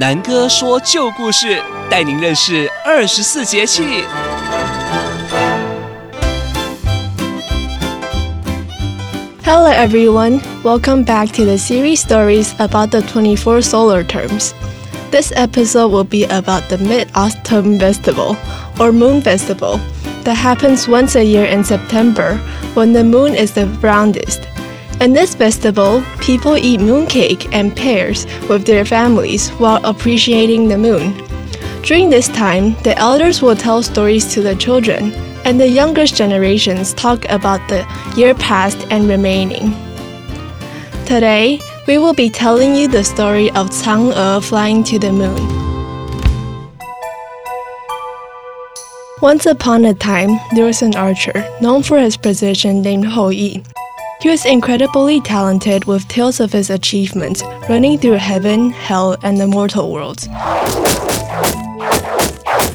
南哥说旧故事，带您认识二十四节气。Hello everyone, welcome back to the series stories about the 24 solar terms. This episode will be about the Mid-Autumn Festival, or Moon Festival, that happens once a year in September when the moon is the roundest. In this festival, people eat mooncake and pears with their families while appreciating the moon. During this time, the elders will tell stories to the children, and the youngest generations talk about the year past and remaining. Today, we will be telling you the story of Chang'e flying to the moon. Once upon a time, there was an archer known for his precision named Hou Yi. He was incredibly talented with tales of his achievements running through heaven, hell, and the mortal worlds.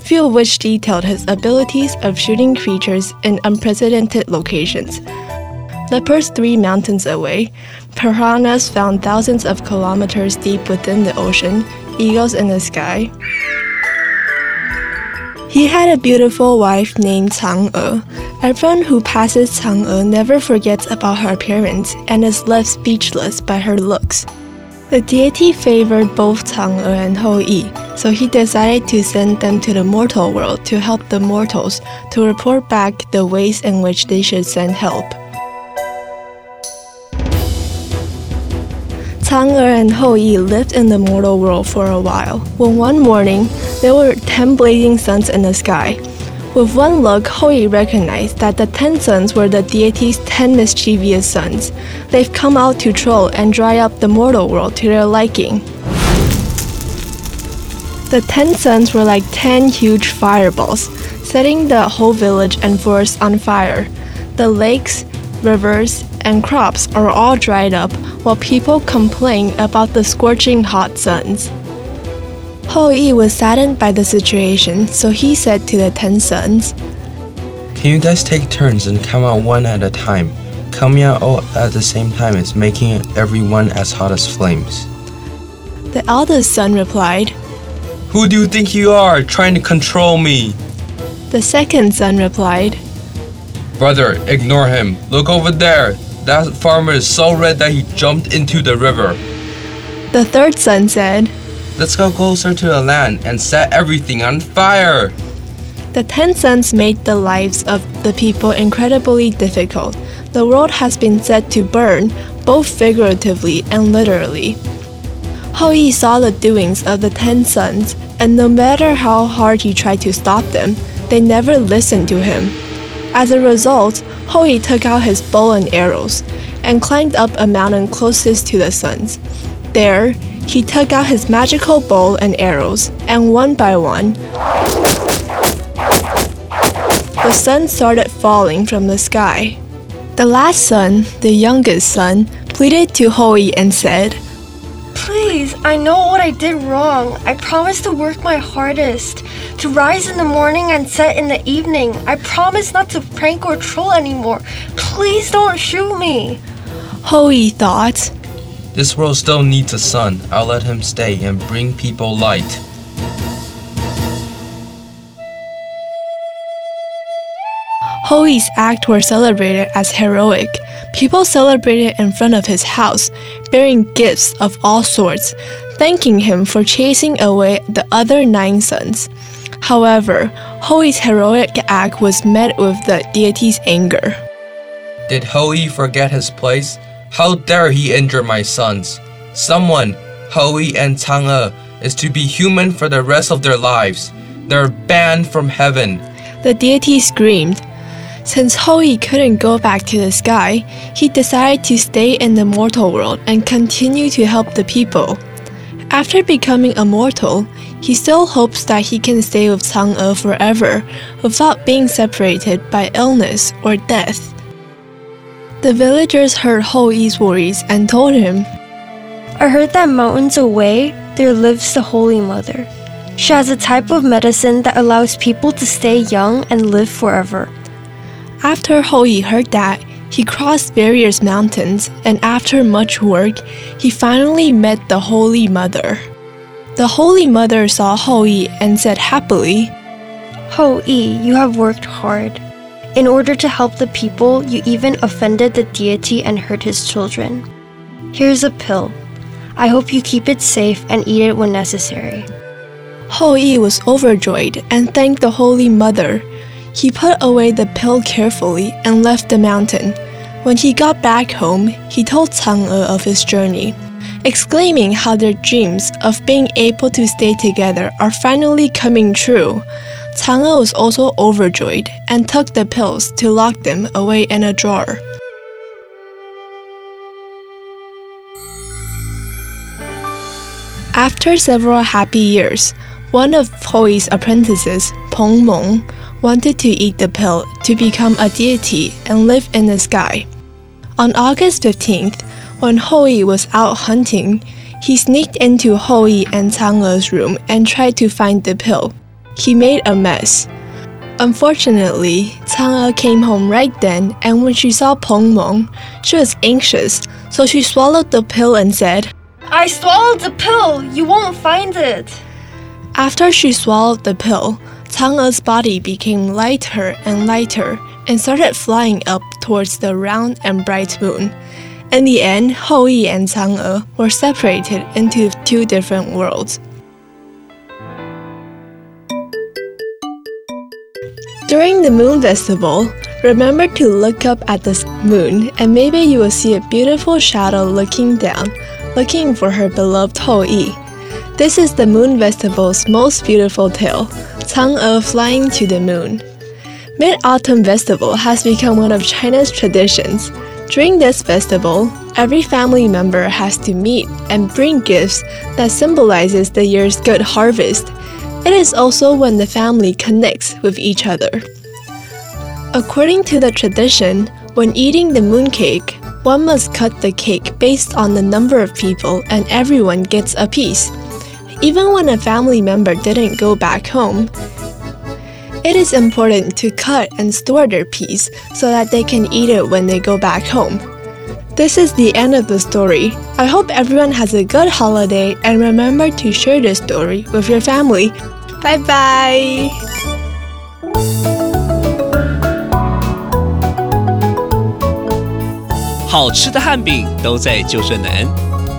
Few of which detailed his abilities of shooting creatures in unprecedented locations. Leopards three mountains away, piranhas found thousands of kilometers deep within the ocean, eagles in the sky. He had a beautiful wife named Chang'e. Everyone who passes Chang'e never forgets about her appearance and is left speechless by her looks. The deity favored both Chang'e and Hou Yi, so he decided to send them to the mortal world to help the mortals to report back the ways in which they should send help. Chang'e and Hou Yi lived in the mortal world for a while, when one morning there were ten blazing suns in the sky. With one look, Hou Yi recognized that the ten suns were the deity's ten mischievous sons. They've come out to troll and dry up the mortal world to their liking. The ten suns were like ten huge fireballs, setting the whole village and forest on fire. The lakes, rivers, and crops are all dried up while people complain about the scorching hot suns. Hou Yi was saddened by the situation, so he said to the ten sons, Can you guys take turns and come out one at a time? Coming out all at the same time is making everyone as hot as flames. The eldest son replied. Who do you think you are, trying to control me? The second son replied. Brother, ignore him. Look over there. That farmer is so red that he jumped into the river. The third son said, Let's go closer to the land and set everything on fire. The ten sons made the lives of the people incredibly difficult. The world has been set to burn, both figuratively and literally. Hou Yi saw the doings of the ten sons, and no matter how hard he tried to stop them, they never listened to him. As a result, Hou Yi took out his bow and arrows and climbed up a mountain closest to the suns. There, he took out his magical bow and arrows, and one by one, the sun started falling from the sky. The last son, the youngest son, pleaded to Hou Yi and said, Please, I know what I did wrong. I promise to work my hardest, to rise in the morning and set in the evening. I promise not to prank or troll anymore. Please don't shoot me. Hou Yi thought, This world still needs a sun. I'll let him stay and bring people light. Hou Yi's acts were celebrated as heroic. People celebrated in front of his house, bearing gifts of all sorts, thanking him for chasing away the other nine sons. However, Hou Yi's heroic act was met with the deity's anger. Did Hou Yi forget his place? How dare he injure my sons? Someone, Hou Yi and Chang'e, is to be human for the rest of their lives. They're banned from heaven. The deity screamed. Since Hou Yi couldn't go back to the sky, he decided to stay in the mortal world and continue to help the people. After becoming a mortal, he still hopes that he can stay with Chang'e forever without being separated by illness or death. The villagers heard Hou Yi's worries and told him, I heard that mountains away there lives the Holy Mother. She has a type of medicine that allows people to stay young and live forever. After Hou Yi heard that, he crossed various mountains, and after much work, he finally met the Holy Mother. The Holy Mother saw Hou Yi and said happily, Hou Yi, you have worked hard. In order to help the people, you even offended the deity and hurt his children. Here's a pill. I hope you keep it safe and eat it when necessary. Hou Yi was overjoyed and thanked the Holy Mother. He put away the pill carefully and left the mountain. When he got back home, he told Chang'e of his journey, exclaiming how their dreams of being able to stay together are finally coming true. Chang'e was also overjoyed and took the pills to lock them away in a drawer. After several happy years, one of Hou apprentices, Peng Meng, wanted to eat the pill to become a deity and live in the sky. On August 15th, when Hou Yi was out hunting, he sneaked into Hou Yi and Chang'e's room and tried to find the pill. He made a mess. Unfortunately, Chang'e came home right then, and when she saw Peng Meng, she was anxious, so she swallowed the pill and said, I swallowed the pill! You won't find it! After she swallowed the pill, Chang'e's body became lighter and lighter and started flying up towards the round and bright moon. In the end, Hou Yi and Chang'e were separated into two different worlds. During the moon festival, remember to look up at the moon and maybe you will see a beautiful shadow looking down, looking for her beloved Hou Yi. This is the moon festival's most beautiful tale, Chang'e flying to the moon. Mid-Autumn Festival has become one of China's traditions. During this festival, every family member has to meet and bring gifts that symbolizes the year's good harvest. It is also when the family connects with each other. According to the tradition, when eating the mooncake, one must cut the cake based on the number of people and everyone gets a piece Even when a family member didn't go back home, it is important to cut and store their piece so that they can eat it when they go back home. This is the end of the story. I hope everyone has a good holiday and remember to share this story with your family. Bye bye! 好吃的汉饼都在旧镇南，